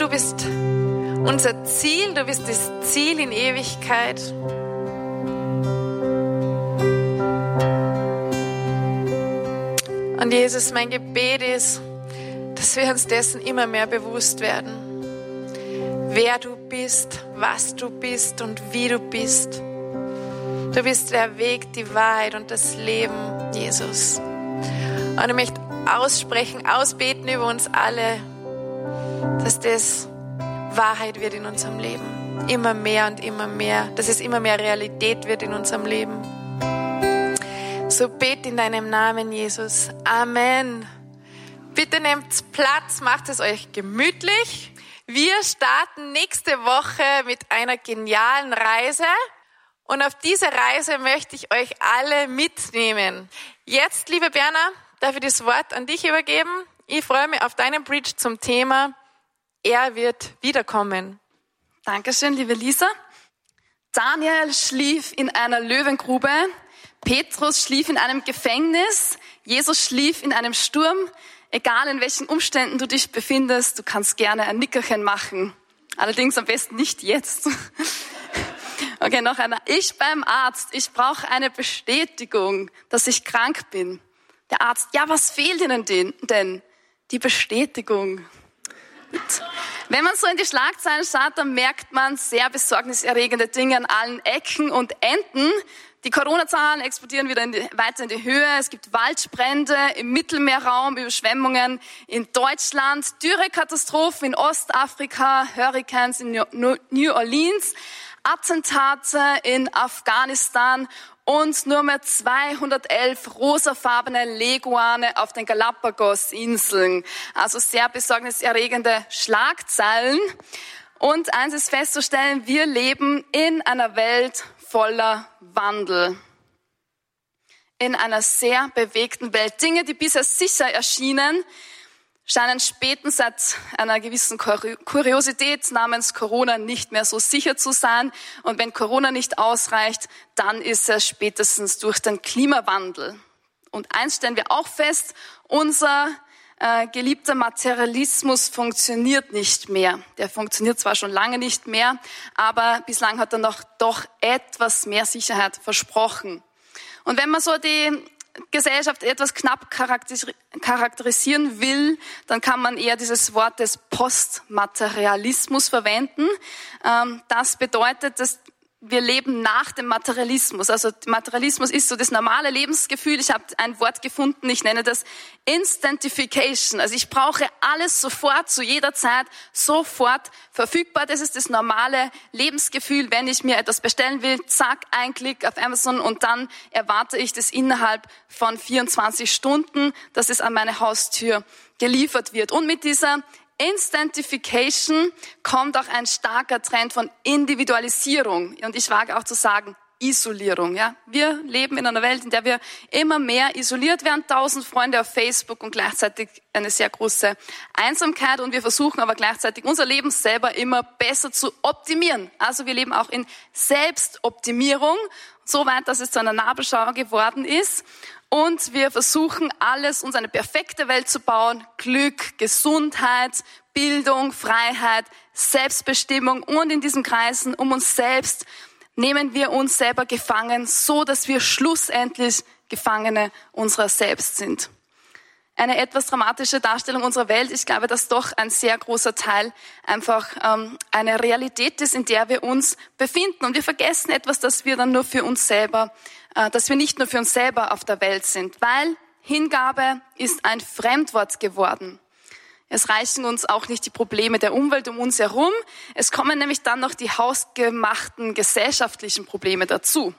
du bist unser Ziel, du bist das Ziel in Ewigkeit. Und Jesus, mein Gebet ist, dass wir uns dessen immer mehr bewusst werden, wer du bist, was du bist und wie du bist. Du bist der Weg, die Wahrheit und das Leben, Jesus. Und ich möchte aussprechen, ausbeten über uns alle, dass das Wahrheit wird in unserem Leben. Immer mehr und immer mehr, dass es immer mehr Realität wird in unserem Leben. So bet in deinem Namen, Jesus. Amen. Bitte nehmt Platz, macht es euch gemütlich. Wir starten nächste Woche mit einer genialen Reise. Und auf diese Reise möchte ich euch alle mitnehmen. Jetzt, liebe Berner, darf ich das Wort an dich übergeben. Ich freue mich auf deinen Bridge zum Thema Er wird wiederkommen. Dankeschön, liebe Lisa. Daniel schlief in einer Löwengrube. Petrus schlief in einem Gefängnis, Jesus schlief in einem Sturm. Egal in welchen Umständen du dich befindest, du kannst gerne ein Nickerchen machen. Allerdings am besten nicht jetzt. Okay, noch einer. Ich beim Arzt, ich brauche eine Bestätigung, dass ich krank bin. Der Arzt, ja, was fehlt Ihnen denn? Die Bestätigung. Wenn man so in die Schlagzeilen schaut, dann merkt man sehr besorgniserregende Dinge an allen Ecken und Enden. Die Corona-Zahlen explodieren wieder in die, weiter in die Höhe. Es gibt Waldbrände im Mittelmeerraum, Überschwemmungen in Deutschland, Dürrekatastrophen in Ostafrika, Hurricanes in New Orleans, Attentate in Afghanistan und nur mehr 211 rosafarbene Leguane auf den Galapagos-Inseln. Also sehr besorgniserregende Schlagzeilen. Und eins ist festzustellen, wir leben in einer Welt voller Wandel. In einer sehr bewegten Welt. Dinge, die bisher sicher erschienen, scheinen spätestens seit einer gewissen Kuriosität namens Corona nicht mehr so sicher zu sein. Und wenn Corona nicht ausreicht, dann ist es spätestens durch den Klimawandel. Und eins stellen wir auch fest, unser äh, geliebter Materialismus funktioniert nicht mehr. Der funktioniert zwar schon lange nicht mehr, aber bislang hat er noch doch etwas mehr Sicherheit versprochen. Und wenn man so die Gesellschaft etwas knapp charakterisieren will, dann kann man eher dieses Wort des Postmaterialismus verwenden. Ähm, das bedeutet, dass wir leben nach dem Materialismus. Also Materialismus ist so das normale Lebensgefühl. Ich habe ein Wort gefunden, ich nenne das Instantification. Also ich brauche alles sofort, zu jeder Zeit, sofort verfügbar. Das ist das normale Lebensgefühl. Wenn ich mir etwas bestellen will, zack, ein Klick auf Amazon und dann erwarte ich das innerhalb von 24 Stunden, dass es an meine Haustür geliefert wird. Und mit dieser Instantification kommt auch ein starker Trend von Individualisierung. Und ich wage auch zu sagen, Isolierung. Ja, wir leben in einer Welt, in der wir immer mehr isoliert werden, tausend Freunde auf Facebook und gleichzeitig eine sehr große Einsamkeit. Und wir versuchen aber gleichzeitig unser Leben selber immer besser zu optimieren. Also wir leben auch in Selbstoptimierung, so weit, dass es zu einer Nabelschau geworden ist. Und wir versuchen alles, uns eine perfekte Welt zu bauen. Glück, Gesundheit, Bildung, Freiheit, Selbstbestimmung. Und in diesen Kreisen um uns selbst nehmen wir uns selber gefangen, so dass wir schlussendlich Gefangene unserer selbst sind. Eine etwas dramatische Darstellung unserer Welt. Ich glaube, dass doch ein sehr großer Teil einfach ähm, eine Realität ist, in der wir uns befinden. Und wir vergessen etwas, dass wir dann nur für uns selber dass wir nicht nur für uns selber auf der Welt sind, weil Hingabe ist ein Fremdwort geworden. Es reichen uns auch nicht die Probleme der Umwelt um uns herum. Es kommen nämlich dann noch die hausgemachten gesellschaftlichen Probleme dazu.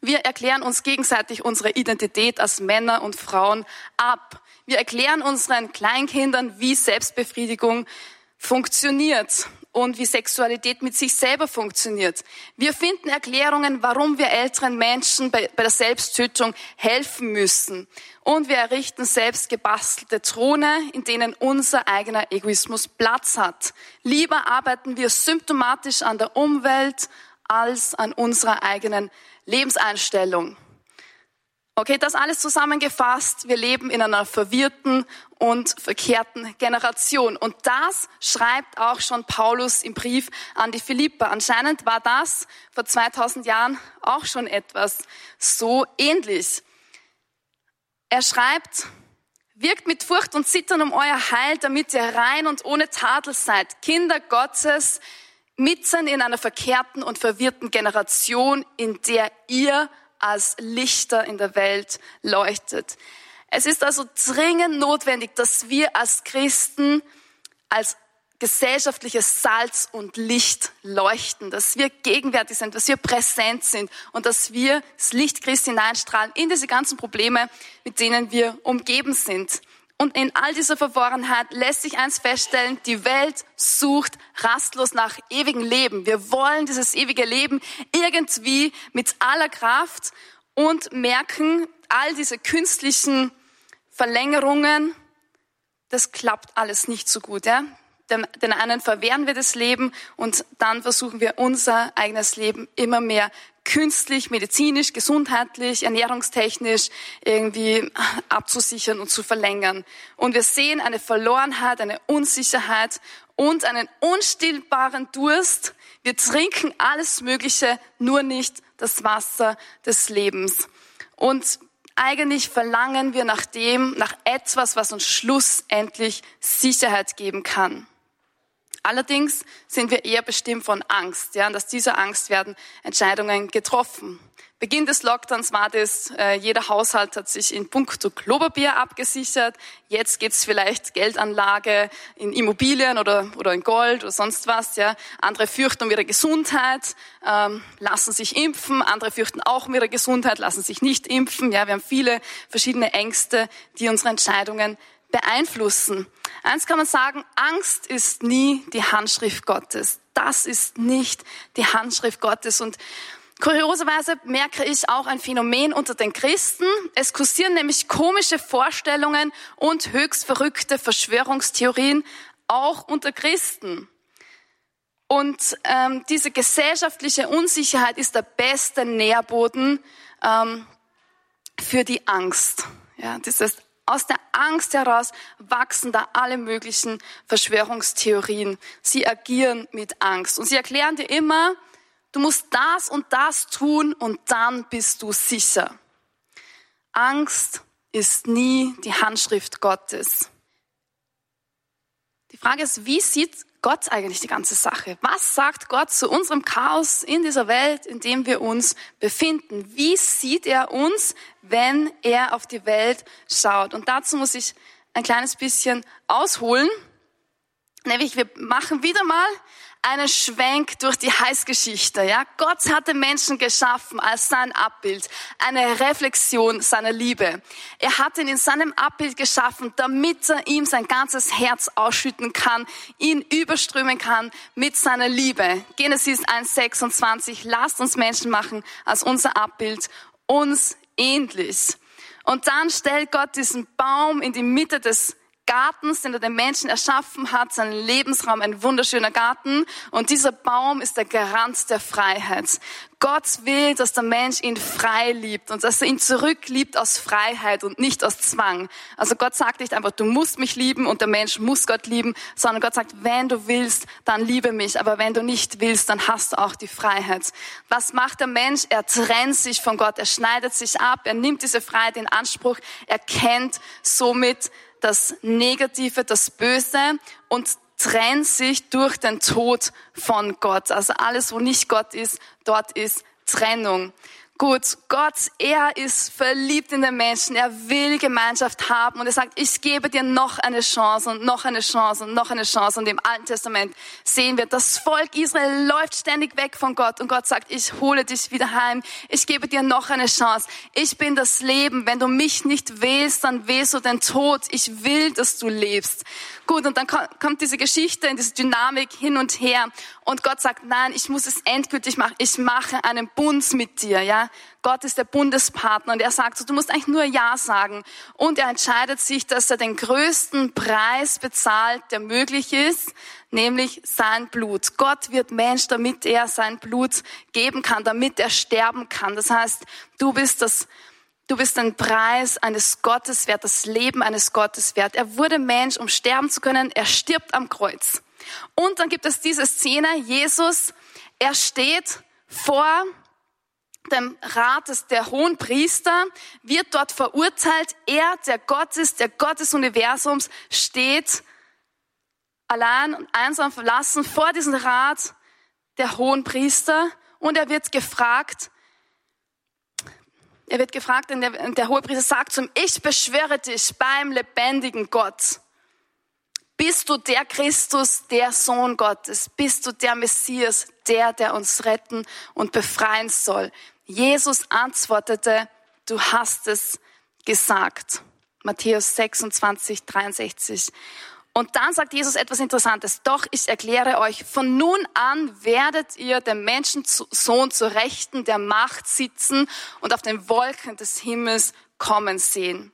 Wir erklären uns gegenseitig unsere Identität als Männer und Frauen ab. Wir erklären unseren Kleinkindern, wie Selbstbefriedigung funktioniert und wie Sexualität mit sich selber funktioniert. Wir finden Erklärungen, warum wir älteren Menschen bei, bei der Selbsttötung helfen müssen. Und wir errichten selbst gebastelte Throne, in denen unser eigener Egoismus Platz hat. Lieber arbeiten wir symptomatisch an der Umwelt als an unserer eigenen Lebenseinstellung. Okay, das alles zusammengefasst. Wir leben in einer verwirrten und verkehrten Generation. Und das schreibt auch schon Paulus im Brief an die Philipper. Anscheinend war das vor 2000 Jahren auch schon etwas so ähnlich. Er schreibt, wirkt mit Furcht und Zittern um euer Heil, damit ihr rein und ohne Tadel seid, Kinder Gottes, mitten in einer verkehrten und verwirrten Generation, in der ihr als Lichter in der Welt leuchtet. Es ist also dringend notwendig, dass wir als Christen als gesellschaftliches Salz und Licht leuchten, dass wir gegenwärtig sind, dass wir präsent sind und dass wir das Licht Christi hineinstrahlen in diese ganzen Probleme, mit denen wir umgeben sind. Und in all dieser Verworrenheit lässt sich eins feststellen, die Welt sucht rastlos nach ewigem Leben. Wir wollen dieses ewige Leben irgendwie mit aller Kraft und merken, all diese künstlichen Verlängerungen, das klappt alles nicht so gut. Ja? Den einen verwehren wir das Leben und dann versuchen wir unser eigenes Leben immer mehr künstlich, medizinisch, gesundheitlich, ernährungstechnisch irgendwie abzusichern und zu verlängern. Und wir sehen eine Verlorenheit, eine Unsicherheit und einen unstillbaren Durst. Wir trinken alles Mögliche, nur nicht das Wasser des Lebens. Und eigentlich verlangen wir nach dem, nach etwas, was uns schlussendlich Sicherheit geben kann. Allerdings sind wir eher bestimmt von Angst. Ja, und aus dieser Angst werden Entscheidungen getroffen. Beginn des Lockdowns war das, äh, jeder Haushalt hat sich in puncto Klopapier abgesichert. Jetzt geht's vielleicht Geldanlage in Immobilien oder, oder in Gold oder sonst was. Ja. Andere fürchten um ihre Gesundheit, ähm, lassen sich impfen. Andere fürchten auch um ihre Gesundheit, lassen sich nicht impfen. Ja, wir haben viele verschiedene Ängste, die unsere Entscheidungen beeinflussen. Eins kann man sagen, Angst ist nie die Handschrift Gottes. Das ist nicht die Handschrift Gottes. Und kurioserweise merke ich auch ein Phänomen unter den Christen. Es kursieren nämlich komische Vorstellungen und höchst verrückte Verschwörungstheorien auch unter Christen. Und ähm, diese gesellschaftliche Unsicherheit ist der beste Nährboden ähm, für die Angst. Ja, dieses aus der Angst heraus wachsen da alle möglichen Verschwörungstheorien. Sie agieren mit Angst und sie erklären dir immer, du musst das und das tun und dann bist du sicher. Angst ist nie die Handschrift Gottes. Die Frage ist, wie sieht Gott eigentlich die ganze Sache? Was sagt Gott zu unserem Chaos in dieser Welt, in dem wir uns befinden? Wie sieht er uns, wenn er auf die Welt schaut? Und dazu muss ich ein kleines bisschen ausholen. Nämlich, wir machen wieder mal einen Schwenk durch die Heißgeschichte. Ja, Gott hatte Menschen geschaffen als sein Abbild, eine Reflexion seiner Liebe. Er hat ihn in seinem Abbild geschaffen, damit er ihm sein ganzes Herz ausschütten kann, ihn überströmen kann mit seiner Liebe. Genesis 1,26. Lasst uns Menschen machen als unser Abbild, uns ähnlich. Und dann stellt Gott diesen Baum in die Mitte des Gartens, den er den Menschen erschaffen hat, seinen Lebensraum, ein wunderschöner Garten. Und dieser Baum ist der Garant der Freiheit. Gott will, dass der Mensch ihn frei liebt und dass er ihn zurückliebt aus Freiheit und nicht aus Zwang. Also Gott sagt nicht einfach, du musst mich lieben und der Mensch muss Gott lieben, sondern Gott sagt, wenn du willst, dann liebe mich, aber wenn du nicht willst, dann hast du auch die Freiheit. Was macht der Mensch? Er trennt sich von Gott, er schneidet sich ab, er nimmt diese Freiheit in Anspruch, er kennt somit das Negative, das Böse und trennt sich durch den Tod von Gott. Also alles, wo nicht Gott ist, dort ist Trennung. Gut, Gott, er ist verliebt in den Menschen, er will Gemeinschaft haben und er sagt, ich gebe dir noch eine Chance und noch eine Chance und noch eine Chance. Und im Alten Testament sehen wir, das Volk Israel läuft ständig weg von Gott und Gott sagt, ich hole dich wieder heim, ich gebe dir noch eine Chance. Ich bin das Leben, wenn du mich nicht wählst, dann wählst du den Tod. Ich will, dass du lebst. Gut, und dann kommt diese Geschichte in diese Dynamik hin und her. Und Gott sagt, nein, ich muss es endgültig machen. Ich mache einen Bund mit dir, ja. Gott ist der Bundespartner und er sagt so, du musst eigentlich nur Ja sagen. Und er entscheidet sich, dass er den größten Preis bezahlt, der möglich ist, nämlich sein Blut. Gott wird Mensch, damit er sein Blut geben kann, damit er sterben kann. Das heißt, du bist das Du bist ein Preis eines Gottes wert, das Leben eines Gottes wert. Er wurde Mensch, um sterben zu können. Er stirbt am Kreuz. Und dann gibt es diese Szene, Jesus, er steht vor dem Rat des, der hohen Priester, wird dort verurteilt. Er, der Gott ist, der Gott des Universums, steht allein und einsam verlassen vor diesem Rat der hohen Priester und er wird gefragt, er wird gefragt und der, der hohe Priester sagt zu ihm, ich beschwöre dich beim lebendigen Gott. Bist du der Christus, der Sohn Gottes? Bist du der Messias, der, der uns retten und befreien soll? Jesus antwortete, du hast es gesagt. Matthäus 26, 63. Und dann sagt Jesus etwas Interessantes. Doch ich erkläre euch, von nun an werdet ihr dem Menschensohn zur Rechten der Macht sitzen und auf den Wolken des Himmels kommen sehen.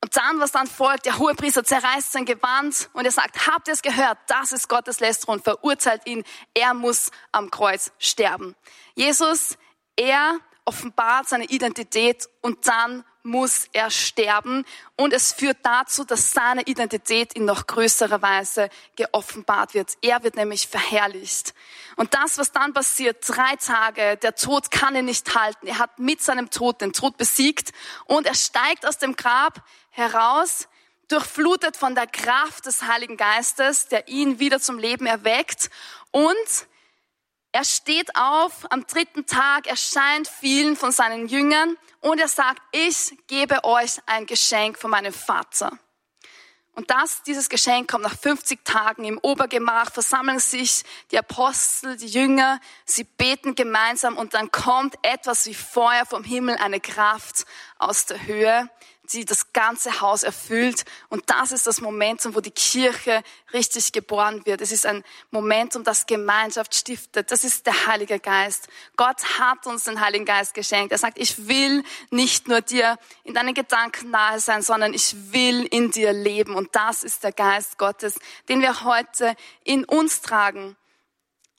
Und dann, was dann folgt, der Hohepriester zerreißt sein Gewand und er sagt, habt ihr es gehört? Das ist Gottes Lästerung, verurteilt ihn. Er muss am Kreuz sterben. Jesus, er offenbart seine Identität und dann muss er sterben. Und es führt dazu, dass seine Identität in noch größerer Weise geoffenbart wird. Er wird nämlich verherrlicht. Und das, was dann passiert, drei Tage, der Tod kann ihn nicht halten. Er hat mit seinem Tod den Tod besiegt und er steigt aus dem Grab heraus, durchflutet von der Kraft des Heiligen Geistes, der ihn wieder zum Leben erweckt und er steht auf am dritten Tag, erscheint vielen von seinen Jüngern und er sagt, ich gebe euch ein Geschenk von meinem Vater. Und das, dieses Geschenk kommt nach 50 Tagen im Obergemach, versammeln sich die Apostel, die Jünger, sie beten gemeinsam und dann kommt etwas wie Feuer vom Himmel, eine Kraft aus der Höhe die das ganze Haus erfüllt. Und das ist das Momentum, wo die Kirche richtig geboren wird. Es ist ein Momentum, das Gemeinschaft stiftet. Das ist der Heilige Geist. Gott hat uns den Heiligen Geist geschenkt. Er sagt, ich will nicht nur dir in deinen Gedanken nahe sein, sondern ich will in dir leben. Und das ist der Geist Gottes, den wir heute in uns tragen.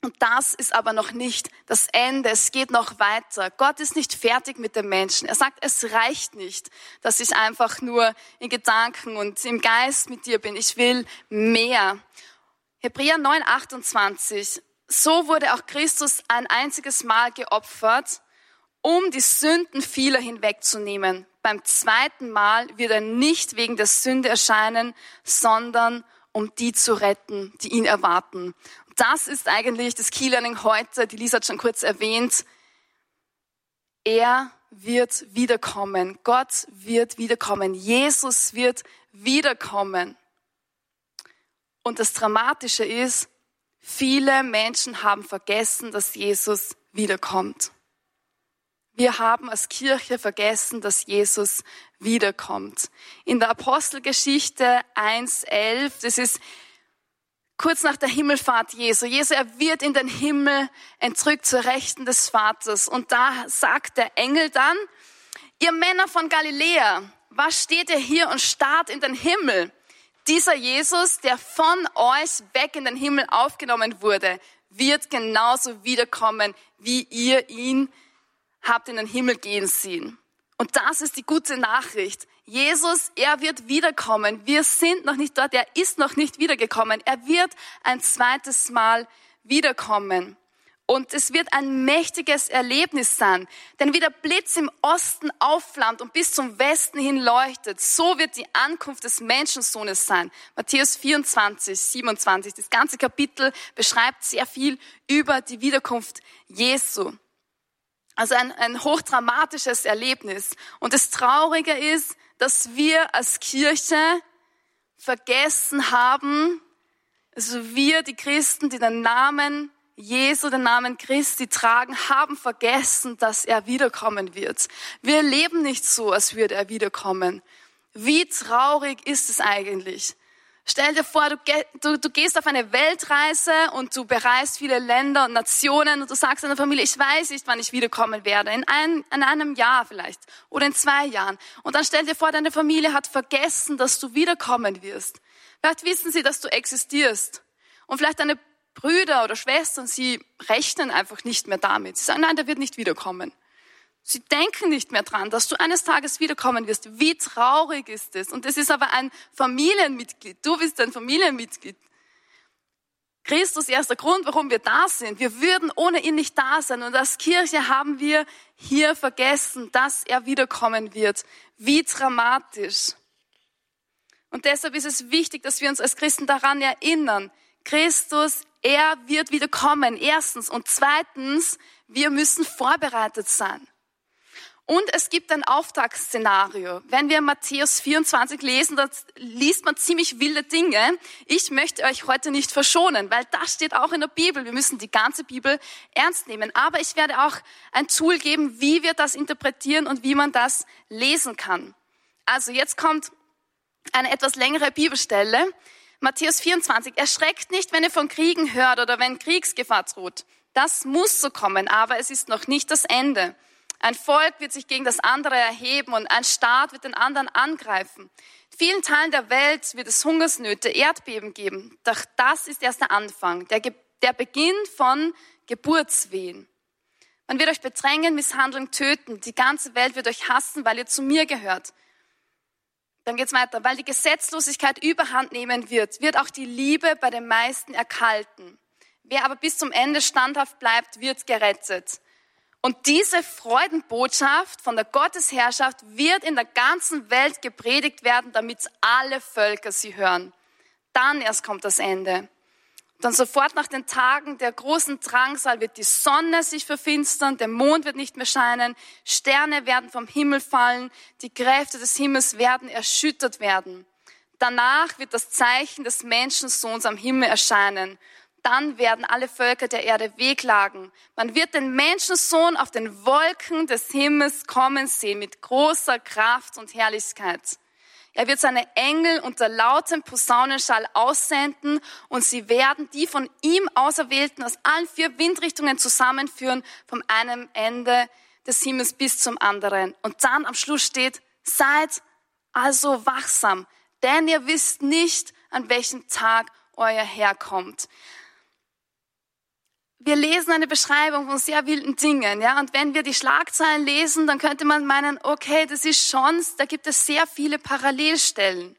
Und das ist aber noch nicht das Ende. Es geht noch weiter. Gott ist nicht fertig mit dem Menschen. Er sagt, es reicht nicht, dass ich einfach nur in Gedanken und im Geist mit dir bin. Ich will mehr. Hebräer 9, 28. So wurde auch Christus ein einziges Mal geopfert, um die Sünden vieler hinwegzunehmen. Beim zweiten Mal wird er nicht wegen der Sünde erscheinen, sondern um die zu retten, die ihn erwarten das ist eigentlich das Key Learning heute. Die Lisa hat schon kurz erwähnt. Er wird wiederkommen. Gott wird wiederkommen. Jesus wird wiederkommen. Und das Dramatische ist, viele Menschen haben vergessen, dass Jesus wiederkommt. Wir haben als Kirche vergessen, dass Jesus wiederkommt. In der Apostelgeschichte 1.11, das ist kurz nach der Himmelfahrt Jesu. Jesu, er wird in den Himmel entrückt zur Rechten des Vaters. Und da sagt der Engel dann, ihr Männer von Galiläa, was steht ihr hier und starrt in den Himmel? Dieser Jesus, der von euch weg in den Himmel aufgenommen wurde, wird genauso wiederkommen, wie ihr ihn habt in den Himmel gehen sehen. Und das ist die gute Nachricht. Jesus, er wird wiederkommen. Wir sind noch nicht dort. Er ist noch nicht wiedergekommen. Er wird ein zweites Mal wiederkommen. Und es wird ein mächtiges Erlebnis sein. Denn wie der Blitz im Osten aufflammt und bis zum Westen hin leuchtet, so wird die Ankunft des Menschensohnes sein. Matthäus 24, 27. Das ganze Kapitel beschreibt sehr viel über die Wiederkunft Jesu. Also ein, ein hochdramatisches Erlebnis. Und das Traurige ist, dass wir als Kirche vergessen haben, also wir, die Christen, die den Namen Jesu, den Namen Christi tragen, haben vergessen, dass er wiederkommen wird. Wir leben nicht so, als würde er wiederkommen. Wie traurig ist es eigentlich? Stell dir vor, du, du, du, gehst auf eine Weltreise und du bereist viele Länder und Nationen und du sagst deiner Familie, ich weiß nicht, wann ich wiederkommen werde. In, ein, in einem Jahr vielleicht oder in zwei Jahren. Und dann stell dir vor, deine Familie hat vergessen, dass du wiederkommen wirst. Vielleicht wissen sie, dass du existierst. Und vielleicht deine Brüder oder Schwestern, sie rechnen einfach nicht mehr damit. Sie sagen, nein, der wird nicht wiederkommen. Sie denken nicht mehr dran, dass du eines Tages wiederkommen wirst. Wie traurig ist es? Und es ist aber ein Familienmitglied. Du bist ein Familienmitglied. Christus er ist der Grund, warum wir da sind. Wir würden ohne ihn nicht da sein. Und als Kirche haben wir hier vergessen, dass er wiederkommen wird. Wie dramatisch. Und deshalb ist es wichtig, dass wir uns als Christen daran erinnern. Christus, er wird wiederkommen. Erstens. Und zweitens, wir müssen vorbereitet sein. Und es gibt ein Auftragsszenario. Wenn wir Matthäus 24 lesen, dann liest man ziemlich wilde Dinge. Ich möchte euch heute nicht verschonen, weil das steht auch in der Bibel. Wir müssen die ganze Bibel ernst nehmen. Aber ich werde auch ein Tool geben, wie wir das interpretieren und wie man das lesen kann. Also jetzt kommt eine etwas längere Bibelstelle. Matthäus 24. Erschreckt nicht, wenn ihr von Kriegen hört oder wenn Kriegsgefahr droht. Das muss so kommen, aber es ist noch nicht das Ende. Ein Volk wird sich gegen das andere erheben und ein Staat wird den anderen angreifen. In vielen Teilen der Welt wird es Hungersnöte, Erdbeben geben. Doch das ist erst der Anfang, der, der Beginn von Geburtswehen. Man wird euch bedrängen, misshandeln, töten. Die ganze Welt wird euch hassen, weil ihr zu mir gehört. Dann geht's weiter. Weil die Gesetzlosigkeit überhand nehmen wird, wird auch die Liebe bei den meisten erkalten. Wer aber bis zum Ende standhaft bleibt, wird gerettet. Und diese Freudenbotschaft von der Gottesherrschaft wird in der ganzen Welt gepredigt werden, damit alle Völker sie hören. Dann erst kommt das Ende. Dann sofort nach den Tagen der großen Drangsal wird die Sonne sich verfinstern, der Mond wird nicht mehr scheinen, Sterne werden vom Himmel fallen, die Kräfte des Himmels werden erschüttert werden. Danach wird das Zeichen des Menschensohns am Himmel erscheinen dann werden alle Völker der Erde wehklagen. Man wird den Menschensohn auf den Wolken des Himmels kommen sehen mit großer Kraft und Herrlichkeit. Er wird seine Engel unter lautem Posaunenschall aussenden und sie werden die von ihm Auserwählten aus allen vier Windrichtungen zusammenführen, vom einen Ende des Himmels bis zum anderen. Und dann am Schluss steht, seid also wachsam, denn ihr wisst nicht, an welchem Tag euer Herr kommt wir lesen eine Beschreibung von sehr wilden Dingen, ja, und wenn wir die Schlagzeilen lesen, dann könnte man meinen, okay, das ist schon, da gibt es sehr viele Parallelstellen.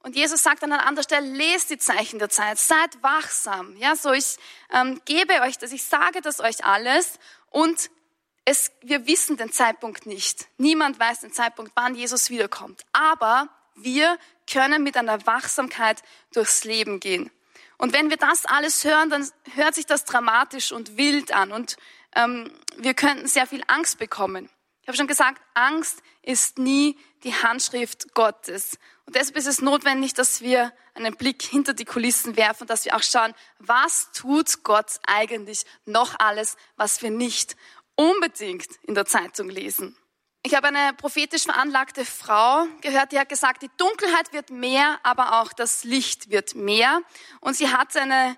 Und Jesus sagt an einer anderen Stelle, lest die Zeichen der Zeit, seid wachsam, ja, so ich ähm, gebe euch das, ich sage das euch alles und es, wir wissen den Zeitpunkt nicht. Niemand weiß den Zeitpunkt, wann Jesus wiederkommt. Aber wir können mit einer Wachsamkeit durchs Leben gehen. Und wenn wir das alles hören, dann hört sich das dramatisch und wild an und ähm, wir könnten sehr viel Angst bekommen. Ich habe schon gesagt, Angst ist nie die Handschrift Gottes. Und deshalb ist es notwendig, dass wir einen Blick hinter die Kulissen werfen, dass wir auch schauen, was tut Gott eigentlich noch alles, was wir nicht unbedingt in der Zeitung lesen. Ich habe eine prophetisch veranlagte Frau gehört, die hat gesagt, die Dunkelheit wird mehr, aber auch das Licht wird mehr. Und sie hatte eine,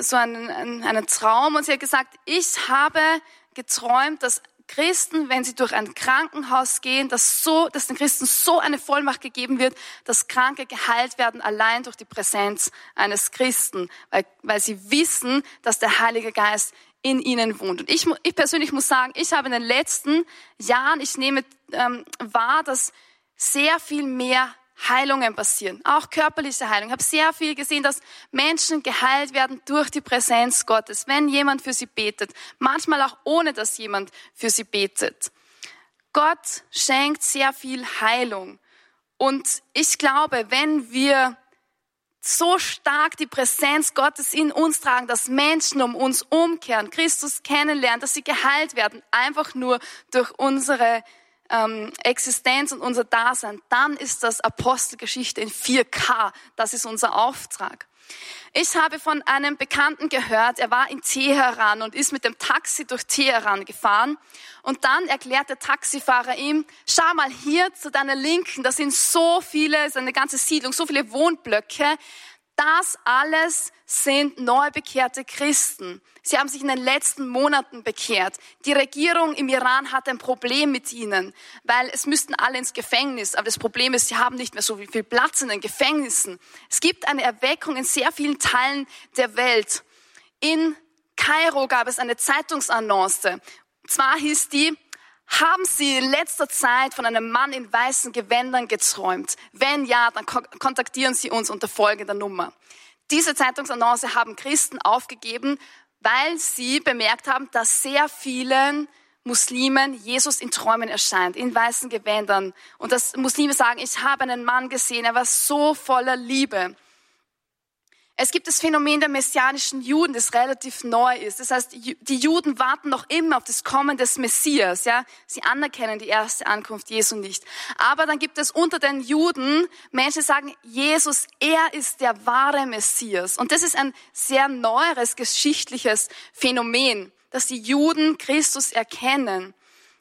so einen, einen, einen Traum und sie hat gesagt, ich habe geträumt, dass Christen, wenn sie durch ein Krankenhaus gehen, dass, so, dass den Christen so eine Vollmacht gegeben wird, dass Kranke geheilt werden, allein durch die Präsenz eines Christen, weil, weil sie wissen, dass der Heilige Geist in ihnen wohnt. Und ich, ich persönlich muss sagen, ich habe in den letzten Jahren, ich nehme ähm, wahr, dass sehr viel mehr Heilungen passieren, auch körperliche Heilung. Ich habe sehr viel gesehen, dass Menschen geheilt werden durch die Präsenz Gottes, wenn jemand für sie betet, manchmal auch ohne, dass jemand für sie betet. Gott schenkt sehr viel Heilung. Und ich glaube, wenn wir so stark die Präsenz Gottes in uns tragen, dass Menschen um uns umkehren, Christus kennenlernen, dass sie geheilt werden, einfach nur durch unsere ähm, Existenz und unser Dasein, dann ist das Apostelgeschichte in 4K. Das ist unser Auftrag. Ich habe von einem Bekannten gehört, er war in Teheran und ist mit dem Taxi durch Teheran gefahren. Und dann erklärt der Taxifahrer ihm, schau mal hier zu deiner Linken, da sind so viele, ist eine ganze Siedlung, so viele Wohnblöcke. Das alles sind neu bekehrte Christen. Sie haben sich in den letzten Monaten bekehrt. Die Regierung im Iran hat ein Problem mit ihnen, weil es müssten alle ins Gefängnis. Aber das Problem ist, sie haben nicht mehr so viel Platz in den Gefängnissen. Es gibt eine Erweckung in sehr vielen Teilen der Welt. In Kairo gab es eine Zeitungsannonce. Zwar hieß die, Haben Sie in letzter Zeit von einem Mann in weißen Gewändern geträumt? Wenn ja, dann kontaktieren Sie uns unter folgender Nummer. Diese Zeitungsannonce haben Christen aufgegeben, weil sie bemerkt haben, dass sehr vielen Muslimen Jesus in Träumen erscheint, in weißen Gewändern. Und dass Muslime sagen, ich habe einen Mann gesehen, er war so voller Liebe. Es gibt das Phänomen der messianischen Juden, das relativ neu ist. Das heißt, die Juden warten noch immer auf das Kommen des Messias. Ja, sie anerkennen die erste Ankunft Jesu nicht. Aber dann gibt es unter den Juden Menschen, die sagen, Jesus, er ist der wahre Messias. Und das ist ein sehr neueres geschichtliches Phänomen, dass die Juden Christus erkennen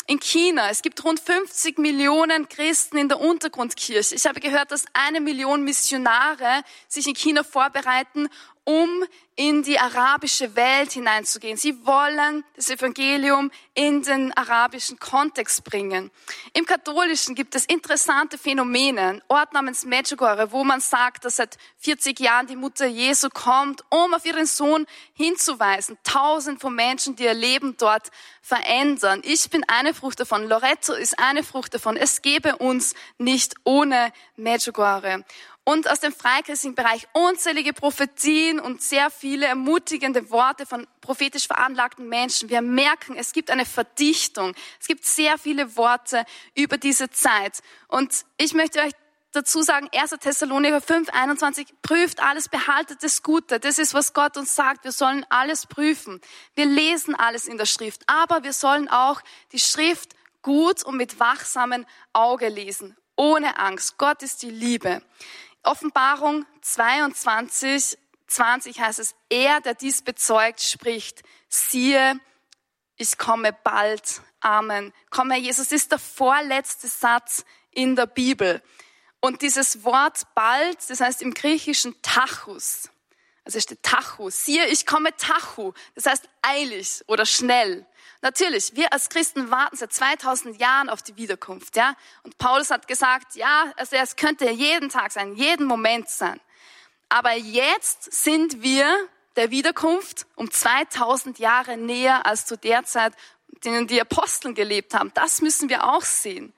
in China. Es gibt rund 50 Millionen Christen in der Untergrundkirche. Ich habe gehört, dass eine Million Missionare sich in China vorbereiten, um in die arabische Welt hineinzugehen. Sie wollen das Evangelium in den arabischen Kontext bringen. Im Katholischen gibt es interessante Phänomene. Ein Ort namens Medjugorje, wo man sagt, dass seit 40 Jahren die Mutter Jesu kommt, um auf ihren Sohn hinzuweisen. Tausend von Menschen, die ihr Leben dort verändern. Ich bin eine Frucht davon. Loretto ist eine Frucht davon. Es gäbe uns nicht ohne Medjugorje und aus dem freichristlichen Bereich unzählige Prophetien und sehr viele ermutigende Worte von prophetisch veranlagten Menschen. Wir merken, es gibt eine Verdichtung. Es gibt sehr viele Worte über diese Zeit. Und ich möchte euch dazu sagen, 1. Thessalonicher 5, 21, prüft alles, behaltet das Gute. Das ist, was Gott uns sagt. Wir sollen alles prüfen. Wir lesen alles in der Schrift. Aber wir sollen auch die Schrift gut und mit wachsamem Auge lesen. Ohne Angst. Gott ist die Liebe. Offenbarung 22, 20 heißt es, er, der dies bezeugt, spricht, siehe, ich komme bald. Amen. Komm, Herr Jesus, ist der vorletzte Satz in der Bibel. Und dieses Wort bald, das heißt im Griechischen Tachus. Also steht Tachu. Siehe, ich komme Tachu. Das heißt eilig oder schnell. Natürlich, wir als Christen warten seit 2000 Jahren auf die Wiederkunft, ja. Und Paulus hat gesagt, ja, also es könnte jeden Tag sein, jeden Moment sein. Aber jetzt sind wir der Wiederkunft um 2000 Jahre näher als zu der Zeit, denen die Aposteln gelebt haben. Das müssen wir auch sehen.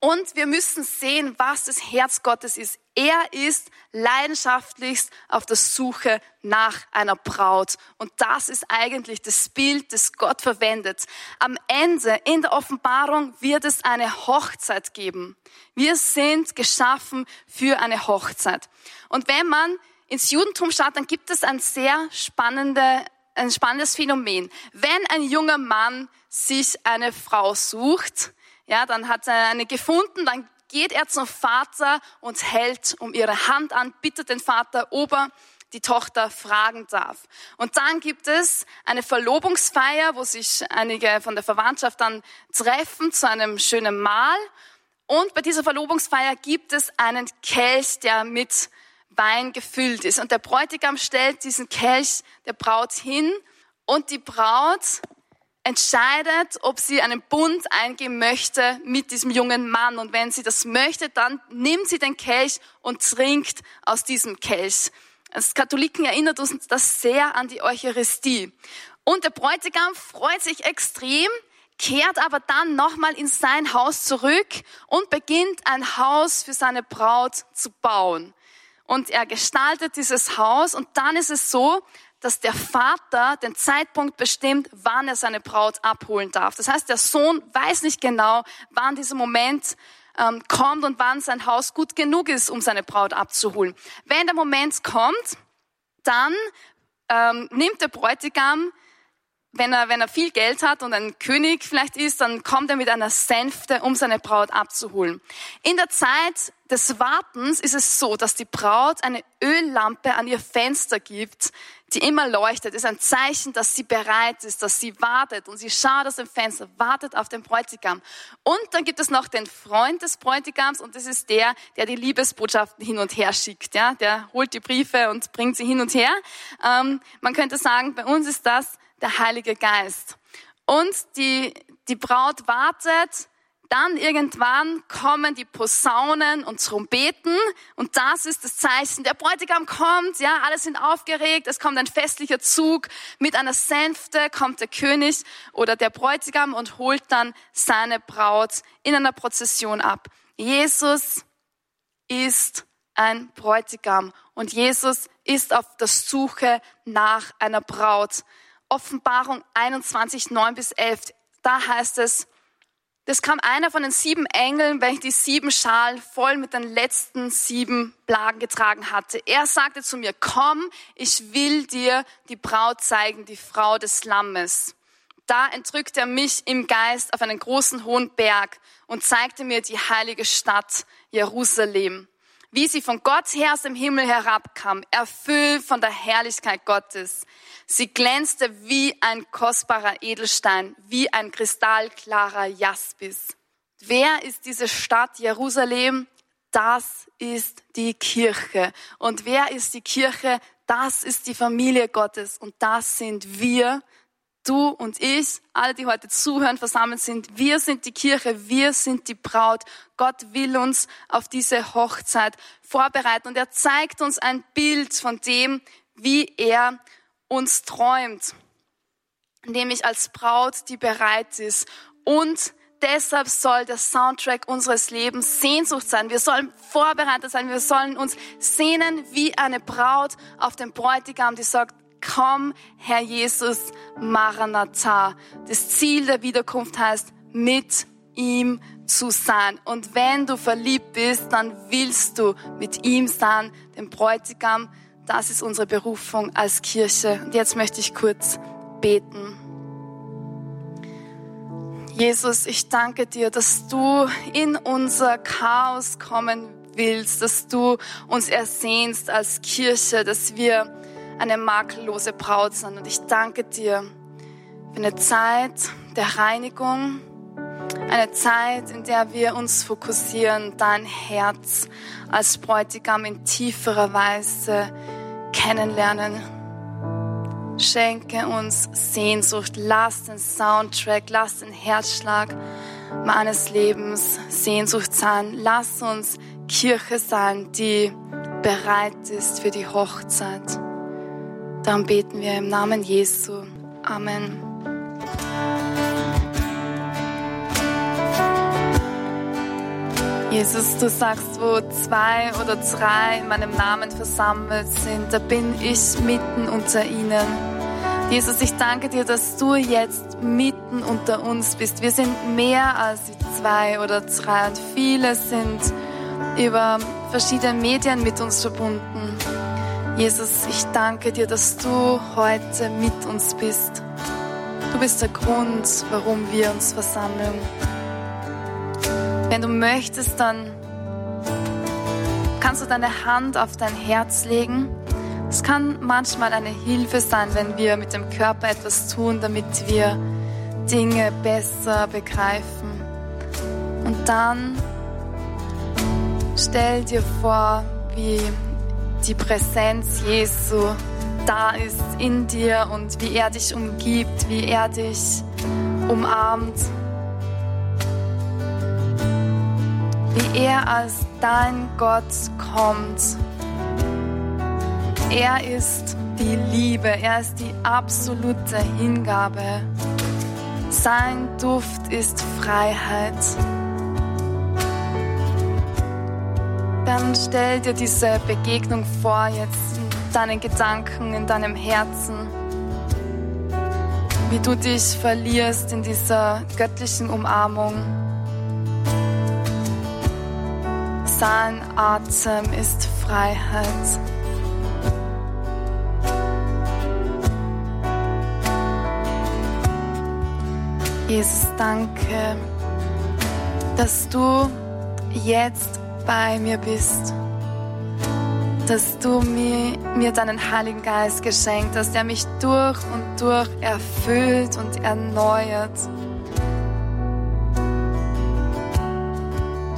Und wir müssen sehen, was das Herz Gottes ist. Er ist leidenschaftlichst auf der Suche nach einer Braut. Und das ist eigentlich das Bild, das Gott verwendet. Am Ende, in der Offenbarung, wird es eine Hochzeit geben. Wir sind geschaffen für eine Hochzeit. Und wenn man ins Judentum schaut, dann gibt es ein sehr spannende, ein spannendes Phänomen. Wenn ein junger Mann sich eine Frau sucht, ja, dann hat er eine gefunden, dann geht er zum Vater und hält um ihre Hand an, bittet den Vater, ob er die Tochter fragen darf. Und dann gibt es eine Verlobungsfeier, wo sich einige von der Verwandtschaft dann treffen zu einem schönen Mahl. Und bei dieser Verlobungsfeier gibt es einen Kelch, der mit Wein gefüllt ist. Und der Bräutigam stellt diesen Kelch der Braut hin und die Braut entscheidet, ob sie einen Bund eingehen möchte mit diesem jungen Mann. Und wenn sie das möchte, dann nimmt sie den Kelch und trinkt aus diesem Kelch. Als Katholiken erinnert uns das sehr an die Eucharistie. Und der Bräutigam freut sich extrem, kehrt aber dann nochmal in sein Haus zurück und beginnt ein Haus für seine Braut zu bauen. Und er gestaltet dieses Haus und dann ist es so, dass der Vater den Zeitpunkt bestimmt, wann er seine Braut abholen darf. Das heißt, der Sohn weiß nicht genau, wann dieser Moment ähm, kommt und wann sein Haus gut genug ist, um seine Braut abzuholen. Wenn der Moment kommt, dann ähm, nimmt der Bräutigam wenn er, wenn er viel Geld hat und ein König vielleicht ist, dann kommt er mit einer Sänfte, um seine Braut abzuholen. In der Zeit des Wartens ist es so, dass die Braut eine Öllampe an ihr Fenster gibt, die immer leuchtet. Ist ein Zeichen, dass sie bereit ist, dass sie wartet und sie schaut aus dem Fenster, wartet auf den Bräutigam. Und dann gibt es noch den Freund des Bräutigams und das ist der, der die Liebesbotschaften hin und her schickt. Ja, der holt die Briefe und bringt sie hin und her. Ähm, man könnte sagen, bei uns ist das der Heilige Geist. Und die, die Braut wartet, dann irgendwann kommen die Posaunen und Trompeten und das ist das Zeichen. Der Bräutigam kommt, ja, alle sind aufgeregt, es kommt ein festlicher Zug. Mit einer Sänfte kommt der König oder der Bräutigam und holt dann seine Braut in einer Prozession ab. Jesus ist ein Bräutigam und Jesus ist auf der Suche nach einer Braut. Offenbarung 21, 9 bis 11, da heißt es, das kam einer von den sieben Engeln, welcher die sieben Schalen voll mit den letzten sieben Plagen getragen hatte. Er sagte zu mir, komm, ich will dir die Braut zeigen, die Frau des Lammes. Da entrückte er mich im Geist auf einen großen hohen Berg und zeigte mir die heilige Stadt Jerusalem wie sie von Gott her aus dem Himmel herabkam, erfüllt von der Herrlichkeit Gottes. Sie glänzte wie ein kostbarer Edelstein, wie ein kristallklarer Jaspis. Wer ist diese Stadt Jerusalem? Das ist die Kirche. Und wer ist die Kirche? Das ist die Familie Gottes. Und das sind wir, du und ich, alle, die heute zuhören, versammelt sind, wir sind die Kirche, wir sind die Braut. Gott will uns auf diese Hochzeit vorbereiten und er zeigt uns ein Bild von dem, wie er uns träumt, nämlich als Braut, die bereit ist. Und deshalb soll der Soundtrack unseres Lebens Sehnsucht sein. Wir sollen vorbereitet sein. Wir sollen uns sehnen wie eine Braut auf den Bräutigam, die sagt, komm, Herr Jesus, Maranatha. Das Ziel der Wiederkunft heißt, mit ihm zu sein. Und wenn du verliebt bist, dann willst du mit ihm sein, dem Bräutigam. Das ist unsere Berufung als Kirche. Und jetzt möchte ich kurz beten. Jesus, ich danke dir, dass du in unser Chaos kommen willst, dass du uns ersehnst als Kirche, dass wir eine makellose Braut sind. Und ich danke dir für eine Zeit der Reinigung, eine Zeit, in der wir uns fokussieren, dein Herz als Bräutigam in tieferer Weise kennenlernen. Schenke uns Sehnsucht, lass den Soundtrack, lass den Herzschlag meines Lebens Sehnsucht sein. Lass uns Kirche sein, die bereit ist für die Hochzeit. Darum beten wir im Namen Jesu. Amen. Jesus, du sagst, wo zwei oder drei in meinem Namen versammelt sind, da bin ich mitten unter ihnen. Jesus, ich danke dir, dass du jetzt mitten unter uns bist. Wir sind mehr als zwei oder drei und viele sind über verschiedene Medien mit uns verbunden. Jesus, ich danke dir, dass du heute mit uns bist. Du bist der Grund, warum wir uns versammeln. Wenn du möchtest, dann kannst du deine Hand auf dein Herz legen. Es kann manchmal eine Hilfe sein, wenn wir mit dem Körper etwas tun, damit wir Dinge besser begreifen. Und dann stell dir vor, wie die Präsenz Jesu da ist in dir und wie er dich umgibt, wie er dich umarmt, wie er als dein Gott kommt. Er ist die Liebe, er ist die absolute Hingabe. Sein Duft ist Freiheit. Dann stell dir diese Begegnung vor, jetzt in deinen Gedanken, in deinem Herzen, wie du dich verlierst in dieser göttlichen Umarmung. Sein Atem ist Freiheit. Jesus, danke, dass du jetzt bei mir bist, dass du mir, mir deinen Heiligen Geist geschenkt hast, der mich durch und durch erfüllt und erneuert.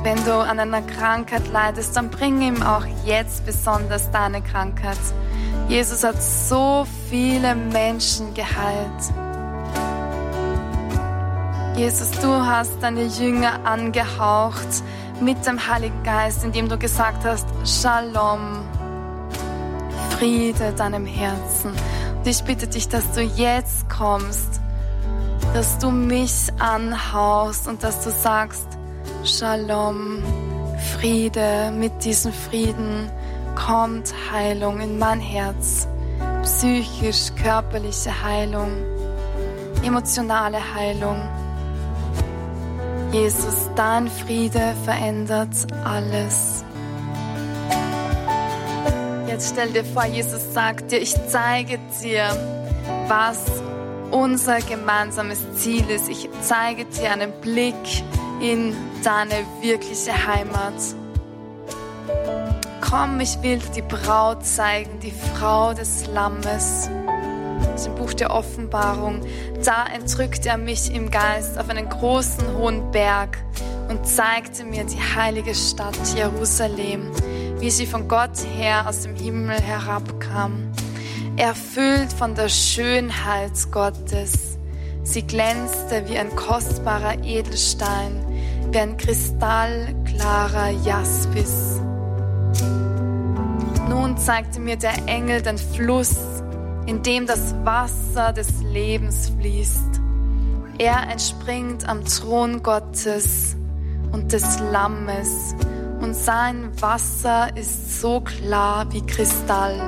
Wenn du an einer Krankheit leidest, dann bring ihm auch jetzt besonders deine Krankheit. Jesus hat so viele Menschen geheilt. Jesus, du hast deine Jünger angehaucht mit dem Heiligen Geist, indem du gesagt hast, Shalom, Friede deinem Herzen. Und ich bitte dich, dass du jetzt kommst, dass du mich anhaust und dass du sagst, Shalom, Friede, mit diesem Frieden kommt Heilung in mein Herz, psychisch, körperliche Heilung, emotionale Heilung. Jesus, dein Friede verändert alles. Jetzt stell dir vor, Jesus sagt dir, ich zeige dir, was unser gemeinsames Ziel ist. Ich zeige dir einen Blick in deine wirkliche Heimat. Komm, ich will dir die Braut zeigen, die Frau des Lammes aus dem Buch der Offenbarung. Da entrückte er mich im Geist auf einen großen hohen Berg und zeigte mir die heilige Stadt Jerusalem, wie sie von Gott her aus dem Himmel herabkam, erfüllt von der Schönheit Gottes. Sie glänzte wie ein kostbarer Edelstein, wie ein kristallklarer Jaspis. Nun zeigte mir der Engel den Fluss in dem das Wasser des Lebens fließt. Er entspringt am Thron Gottes und des Lammes und sein Wasser ist so klar wie Kristall.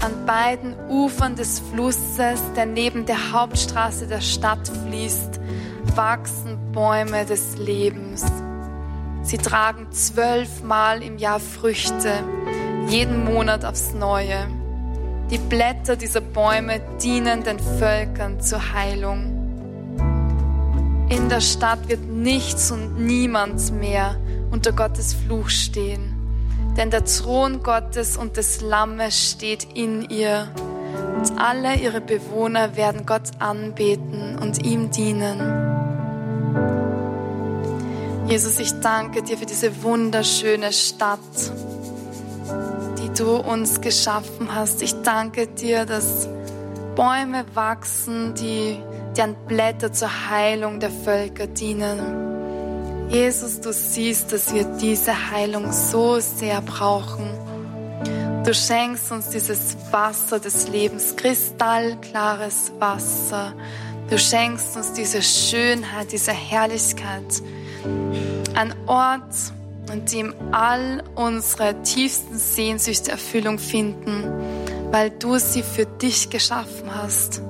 An beiden Ufern des Flusses, der neben der Hauptstraße der Stadt fließt, wachsen Bäume des Lebens. Sie tragen zwölfmal im Jahr Früchte, jeden Monat aufs Neue. Die Blätter dieser Bäume dienen den Völkern zur Heilung. In der Stadt wird nichts und niemand mehr unter Gottes Fluch stehen, denn der Thron Gottes und des Lammes steht in ihr. Und alle ihre Bewohner werden Gott anbeten und ihm dienen. Jesus, ich danke dir für diese wunderschöne Stadt du uns geschaffen hast. Ich danke dir, dass Bäume wachsen, die, deren Blätter zur Heilung der Völker dienen. Jesus, du siehst, dass wir diese Heilung so sehr brauchen. Du schenkst uns dieses Wasser des Lebens, kristallklares Wasser. Du schenkst uns diese Schönheit, diese Herrlichkeit. Ein Ort, und dem all unsere tiefsten Sehnsüchte Erfüllung finden, weil du sie für dich geschaffen hast.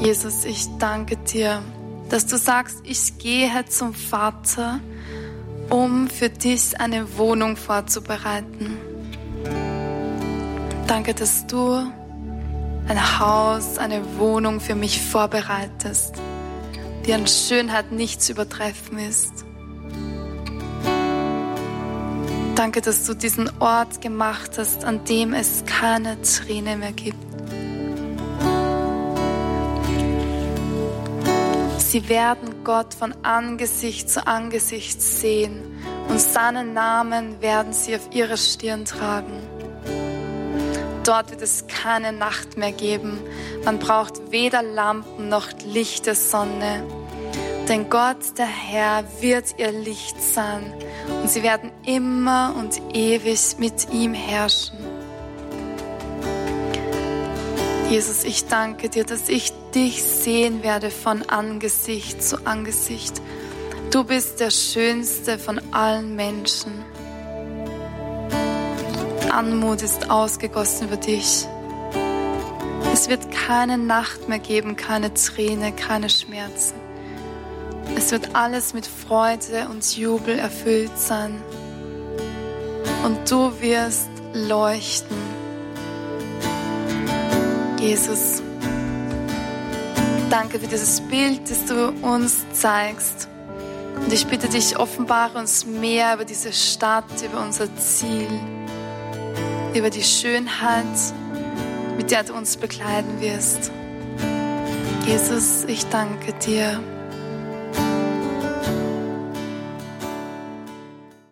Jesus, ich danke dir, dass du sagst, ich gehe zum Vater, um für dich eine Wohnung vorzubereiten. Danke, dass du ein Haus, eine Wohnung für mich vorbereitest deren Schönheit nicht zu übertreffen ist. Danke, dass du diesen Ort gemacht hast, an dem es keine Träne mehr gibt. Sie werden Gott von Angesicht zu Angesicht sehen und seinen Namen werden sie auf ihrer Stirn tragen. Dort wird es keine Nacht mehr geben. Man braucht weder Lampen noch Licht der Sonne. Denn Gott, der Herr, wird ihr Licht sein und sie werden immer und ewig mit ihm herrschen. Jesus, ich danke dir, dass ich dich sehen werde von Angesicht zu Angesicht. Du bist der schönste von allen Menschen. Anmut ist ausgegossen über dich. Es wird keine Nacht mehr geben, keine Träne, keine Schmerzen. Es wird alles mit Freude und Jubel erfüllt sein. Und du wirst leuchten. Jesus, danke für dieses Bild, das du uns zeigst. Und ich bitte dich, offenbare uns mehr über diese Stadt, über unser Ziel über die Schönheit, mit der du uns begleiten wirst. Jesus, ich danke dir.